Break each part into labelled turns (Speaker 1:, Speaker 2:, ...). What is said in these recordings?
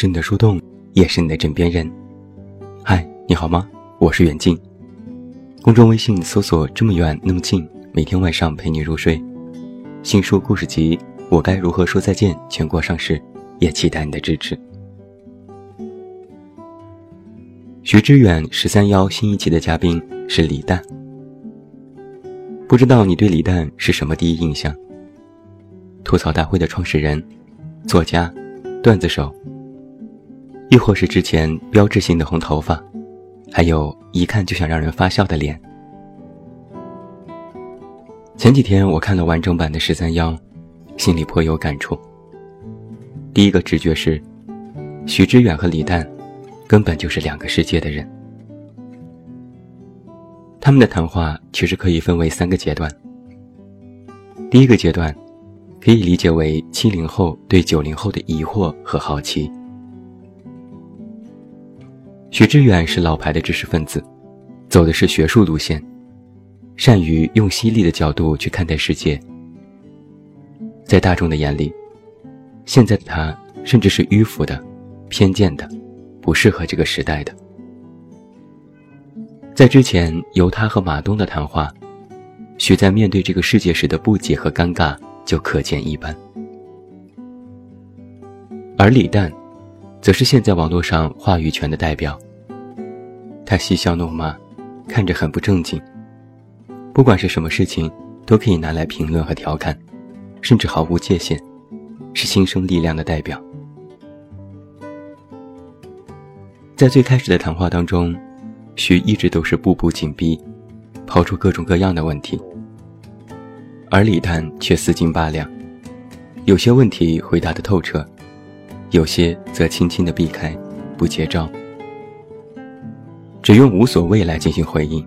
Speaker 1: 是你的树洞，也是你的枕边人。嗨，你好吗？我是远近。公众微信搜索“这么远那么近”，每天晚上陪你入睡。新书故事集《我该如何说再见》全国上市，也期待你的支持。徐志远十三幺新一期的嘉宾是李诞。不知道你对李诞是什么第一印象？吐槽大会的创始人，作家，段子手。亦或是之前标志性的红头发，还有一看就想让人发笑的脸。前几天我看了完整版的十三幺，心里颇有感触。第一个直觉是，徐知远和李诞，根本就是两个世界的人。他们的谈话其实可以分为三个阶段。第一个阶段，可以理解为七零后对九零后的疑惑和好奇。徐志远是老牌的知识分子，走的是学术路线，善于用犀利的角度去看待世界。在大众的眼里，现在的他甚至是迂腐的、偏见的、不适合这个时代的。在之前由他和马东的谈话，徐在面对这个世界时的不解和尴尬就可见一斑。而李诞。则是现在网络上话语权的代表。他嬉笑怒骂，看着很不正经。不管是什么事情，都可以拿来评论和调侃，甚至毫无界限，是新生力量的代表。在最开始的谈话当中，徐一直都是步步紧逼，抛出各种各样的问题，而李诞却四斤八两，有些问题回答的透彻。有些则轻轻的避开，不接招，只用无所谓来进行回应。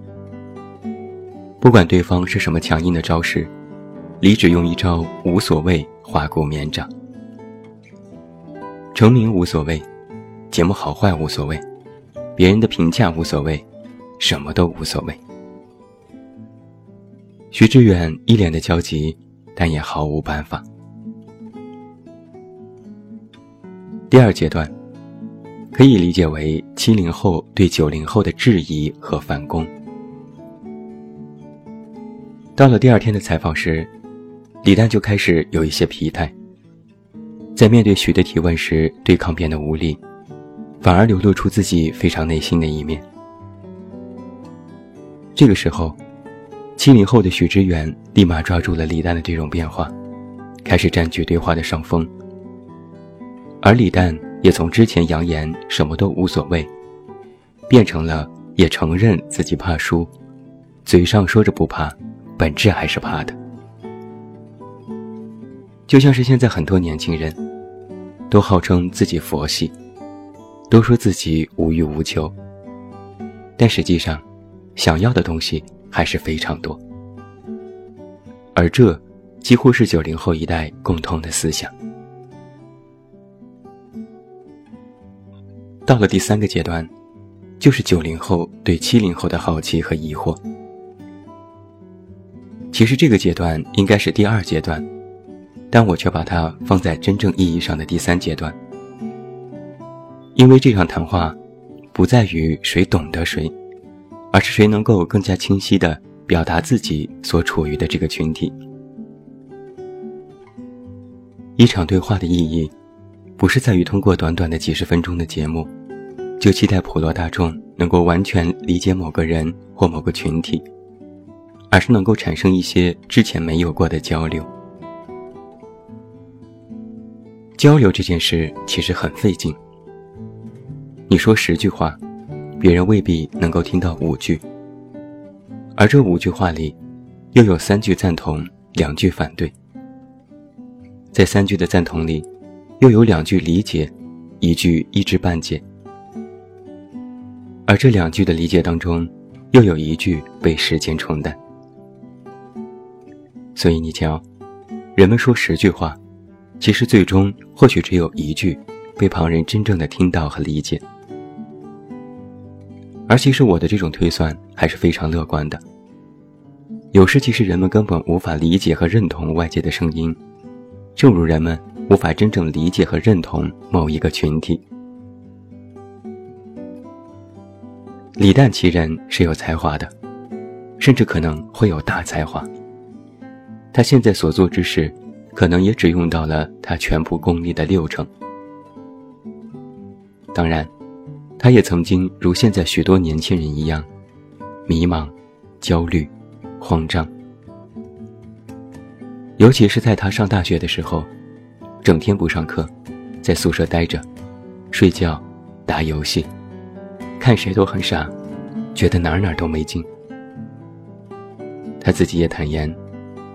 Speaker 1: 不管对方是什么强硬的招式，李只用一招无所谓划过绵掌。成名无所谓，节目好坏无所谓，别人的评价无所谓，什么都无所谓。徐志远一脸的焦急，但也毫无办法。第二阶段，可以理解为七零后对九零后的质疑和反攻。到了第二天的采访时，李诞就开始有一些疲态，在面对徐的提问时，对抗变得无力，反而流露出自己非常内心的一面。这个时候，七零后的许知远立马抓住了李诞的这种变化，开始占据对话的上风。而李诞也从之前扬言什么都无所谓，变成了也承认自己怕输，嘴上说着不怕，本质还是怕的。就像是现在很多年轻人，都号称自己佛系，都说自己无欲无求，但实际上，想要的东西还是非常多。而这，几乎是九零后一代共同的思想。到了第三个阶段，就是九零后对七零后的好奇和疑惑。其实这个阶段应该是第二阶段，但我却把它放在真正意义上的第三阶段。因为这场谈话，不在于谁懂得谁，而是谁能够更加清晰地表达自己所处于的这个群体。一场对话的意义，不是在于通过短短的几十分钟的节目。就期待普罗大众能够完全理解某个人或某个群体，而是能够产生一些之前没有过的交流。交流这件事其实很费劲。你说十句话，别人未必能够听到五句，而这五句话里，又有三句赞同，两句反对。在三句的赞同里，又有两句理解，一句一知半解。而这两句的理解当中，又有一句被时间冲淡。所以你瞧，人们说十句话，其实最终或许只有一句被旁人真正的听到和理解。而其实我的这种推算还是非常乐观的。有时其实人们根本无法理解和认同外界的声音，正如人们无法真正理解和认同某一个群体。李诞其人是有才华的，甚至可能会有大才华。他现在所做之事，可能也只用到了他全部功力的六成。当然，他也曾经如现在许多年轻人一样，迷茫、焦虑、慌张。尤其是在他上大学的时候，整天不上课，在宿舍待着，睡觉、打游戏，看谁都很傻，觉得哪哪都没劲。他自己也坦言，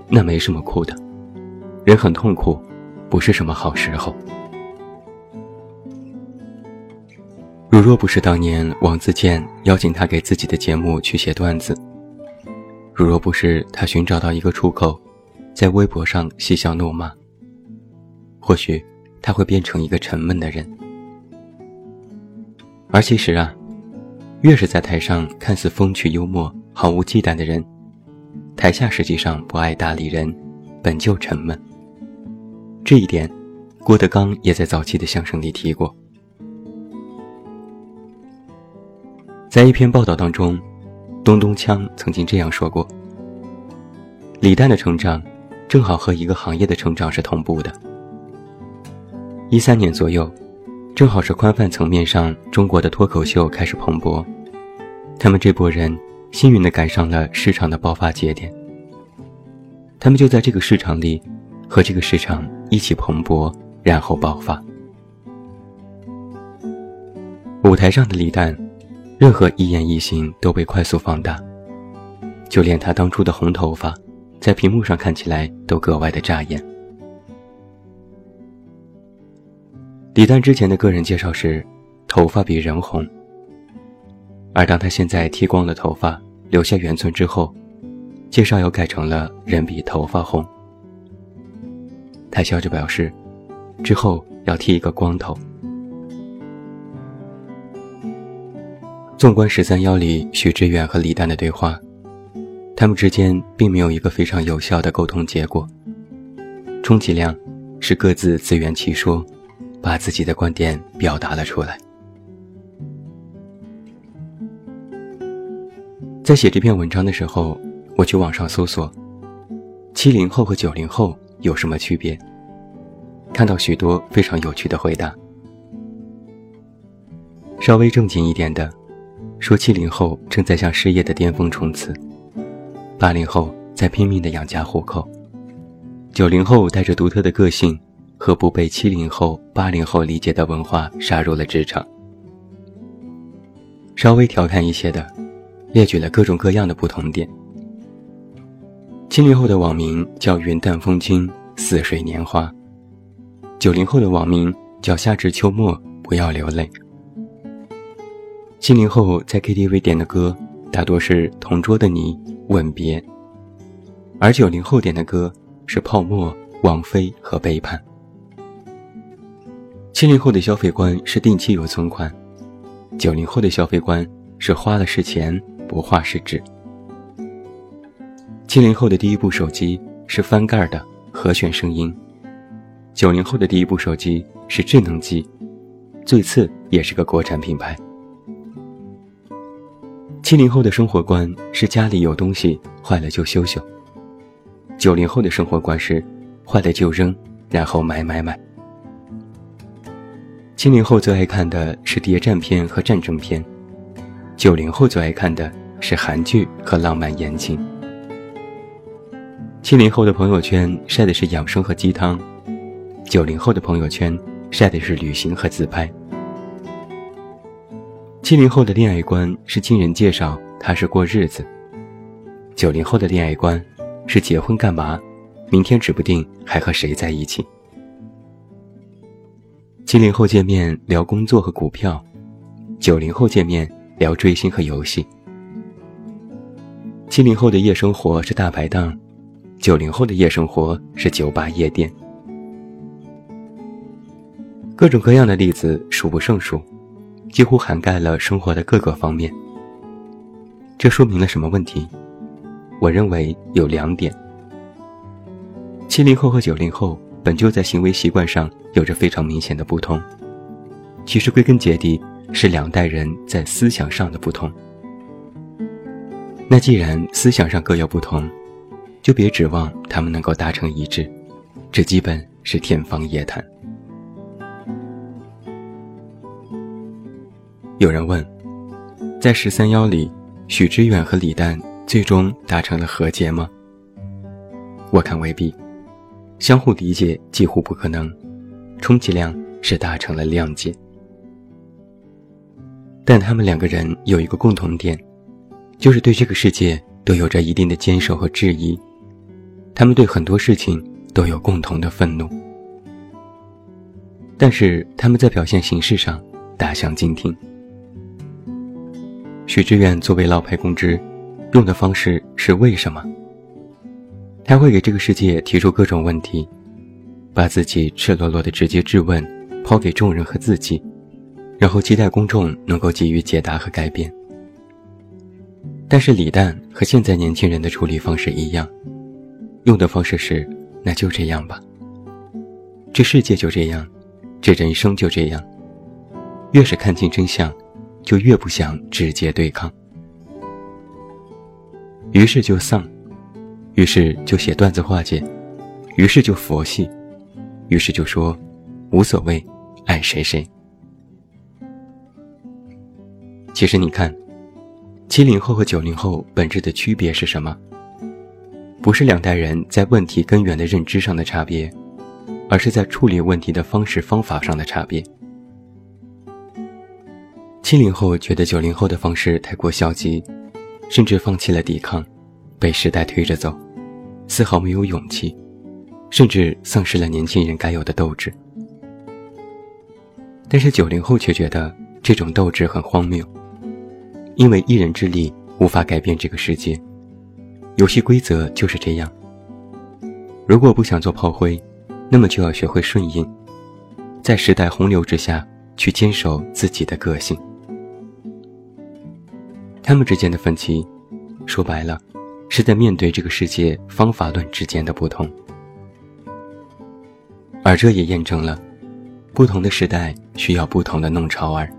Speaker 1: 那没什么哭的，人很痛苦，不是什么好时候。如若不是当年王自健邀请他给自己的节目去写段子，如若不是他寻找到一个出口，在微博上嬉笑怒骂，或许他会变成一个沉闷的人。而其实啊，越是在台上看似风趣幽默、毫无忌惮的人，台下实际上不爱搭理人，本就沉闷。这一点，郭德纲也在早期的相声里提过。在一篇报道当中，东东锵曾经这样说过：“李诞的成长，正好和一个行业的成长是同步的。一三年左右，正好是宽泛层面上中国的脱口秀开始蓬勃，他们这波人幸运地赶上了市场的爆发节点。他们就在这个市场里，和这个市场一起蓬勃，然后爆发。舞台上的李诞。”任何一言一行都被快速放大，就连他当初的红头发，在屏幕上看起来都格外的扎眼。李诞之前的个人介绍是，头发比人红，而当他现在剃光了头发，留下圆寸之后，介绍又改成了人比头发红。他笑着表示，之后要剃一个光头。纵观十三邀里许知远和李诞的对话，他们之间并没有一个非常有效的沟通结果，充其量是各自自圆其说，把自己的观点表达了出来。在写这篇文章的时候，我去网上搜索“七零后和九零后有什么区别”，看到许多非常有趣的回答。稍微正经一点的。说七零后正在向事业的巅峰冲刺，八零后在拼命的养家糊口，九零后带着独特的个性和不被七零后、八零后理解的文化杀入了职场。稍微调侃一些的，列举了各种各样的不同点。七零后的网名叫云淡风轻、似水年华，九零后的网名叫夏至秋末，不要流泪。七零后在 KTV 点的歌大多是《同桌的你》《吻别》，而九零后点的歌是《泡沫》《王菲》和《背叛》。七零后的消费观是定期有存款，九零后的消费观是花了是钱，不画是指。七零后的第一部手机是翻盖的和弦声音，九零后的第一部手机是智能机，最次也是个国产品牌。七零后的生活观是家里有东西坏了就修修，九零后的生活观是坏了就扔，然后买买买。七零后最爱看的是谍战片和战争片，九零后最爱看的是韩剧和浪漫言情。七零后的朋友圈晒的是养生和鸡汤，九零后的朋友圈晒的是旅行和自拍。七零后的恋爱观是亲人介绍，踏实过日子；九零后的恋爱观是结婚干嘛？明天指不定还和谁在一起。七零后见面聊工作和股票，九零后见面聊追星和游戏。七零后的夜生活是大排档，九零后的夜生活是酒吧夜店。各种各样的例子数不胜数。几乎涵盖了生活的各个方面。这说明了什么问题？我认为有两点：七零后和九零后本就在行为习惯上有着非常明显的不同，其实归根结底是两代人在思想上的不同。那既然思想上各有不同，就别指望他们能够达成一致，这基本是天方夜谭。有人问，在十三邀里，许知远和李诞最终达成了和解吗？我看未必，相互理解几乎不可能，充其量是达成了谅解。但他们两个人有一个共同点。就是对这个世界都有着一定的坚守和质疑，他们对很多事情都有共同的愤怒，但是他们在表现形式上大相径庭。许知远作为老牌公知，用的方式是为什么？他会给这个世界提出各种问题，把自己赤裸裸的直接质问抛给众人和自己，然后期待公众能够给予解答和改变。但是李诞和现在年轻人的处理方式一样，用的方式是“那就这样吧”。这世界就这样，这人生就这样。越是看清真相，就越不想直接对抗。于是就丧，于是就写段子化解，于是就佛系，于是就说无所谓，爱谁谁。其实你看。七零后和九零后本质的区别是什么？不是两代人在问题根源的认知上的差别，而是在处理问题的方式方法上的差别。七零后觉得九零后的方式太过消极，甚至放弃了抵抗，被时代推着走，丝毫没有勇气，甚至丧失了年轻人该有的斗志。但是九零后却觉得这种斗志很荒谬。因为一人之力无法改变这个世界，游戏规则就是这样。如果不想做炮灰，那么就要学会顺应，在时代洪流之下去坚守自己的个性。他们之间的分歧，说白了，是在面对这个世界方法论之间的不同，而这也验证了，不同的时代需要不同的弄潮儿。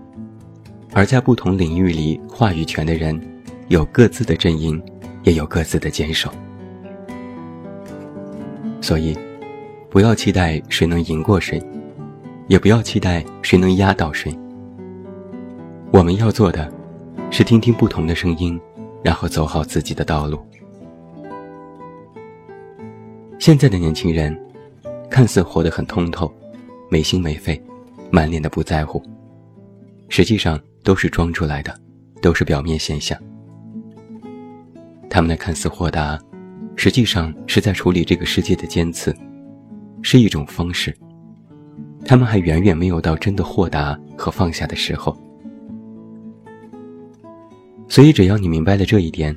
Speaker 1: 而在不同领域里，话语权的人有各自的阵营，也有各自的坚守。所以，不要期待谁能赢过谁，也不要期待谁能压倒谁。我们要做的，是听听不同的声音，然后走好自己的道路。现在的年轻人，看似活得很通透，没心没肺，满脸的不在乎，实际上。都是装出来的，都是表面现象。他们的看似豁达，实际上是在处理这个世界的尖刺，是一种方式。他们还远远没有到真的豁达和放下的时候。所以，只要你明白了这一点，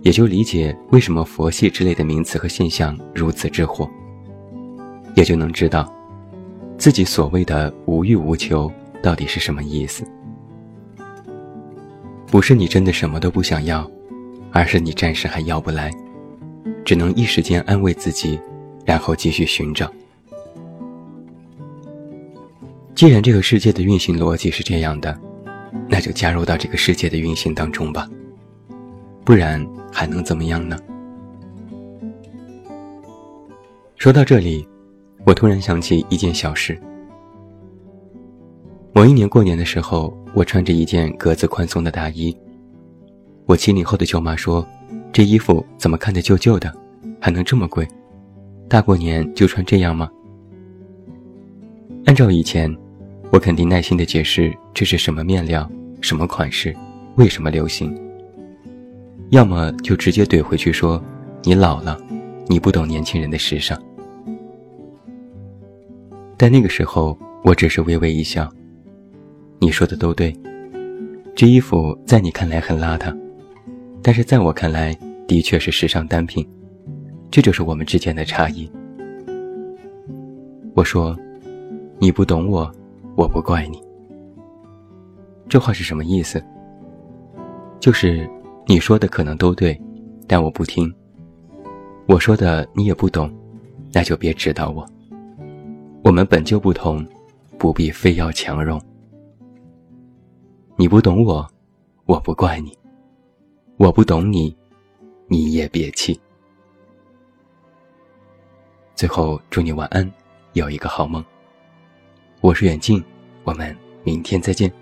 Speaker 1: 也就理解为什么佛系之类的名词和现象如此之火，也就能知道，自己所谓的无欲无求到底是什么意思。不是你真的什么都不想要，而是你暂时还要不来，只能一时间安慰自己，然后继续寻找。既然这个世界的运行逻辑是这样的，那就加入到这个世界的运行当中吧，不然还能怎么样呢？说到这里，我突然想起一件小事。某一年过年的时候，我穿着一件格子宽松的大衣。我七零后的舅妈说：“这衣服怎么看着旧旧的，还能这么贵？大过年就穿这样吗？”按照以前，我肯定耐心的解释这是什么面料、什么款式、为什么流行。要么就直接怼回去说：“你老了，你不懂年轻人的时尚。”但那个时候，我只是微微一笑。你说的都对，这衣服在你看来很邋遢，但是在我看来的确是时尚单品，这就是我们之间的差异。我说，你不懂我，我不怪你。这话是什么意思？就是你说的可能都对，但我不听。我说的你也不懂，那就别指导我。我们本就不同，不必非要强融。你不懂我，我不怪你；我不懂你，你也别气。最后，祝你晚安，有一个好梦。我是远近，我们明天再见。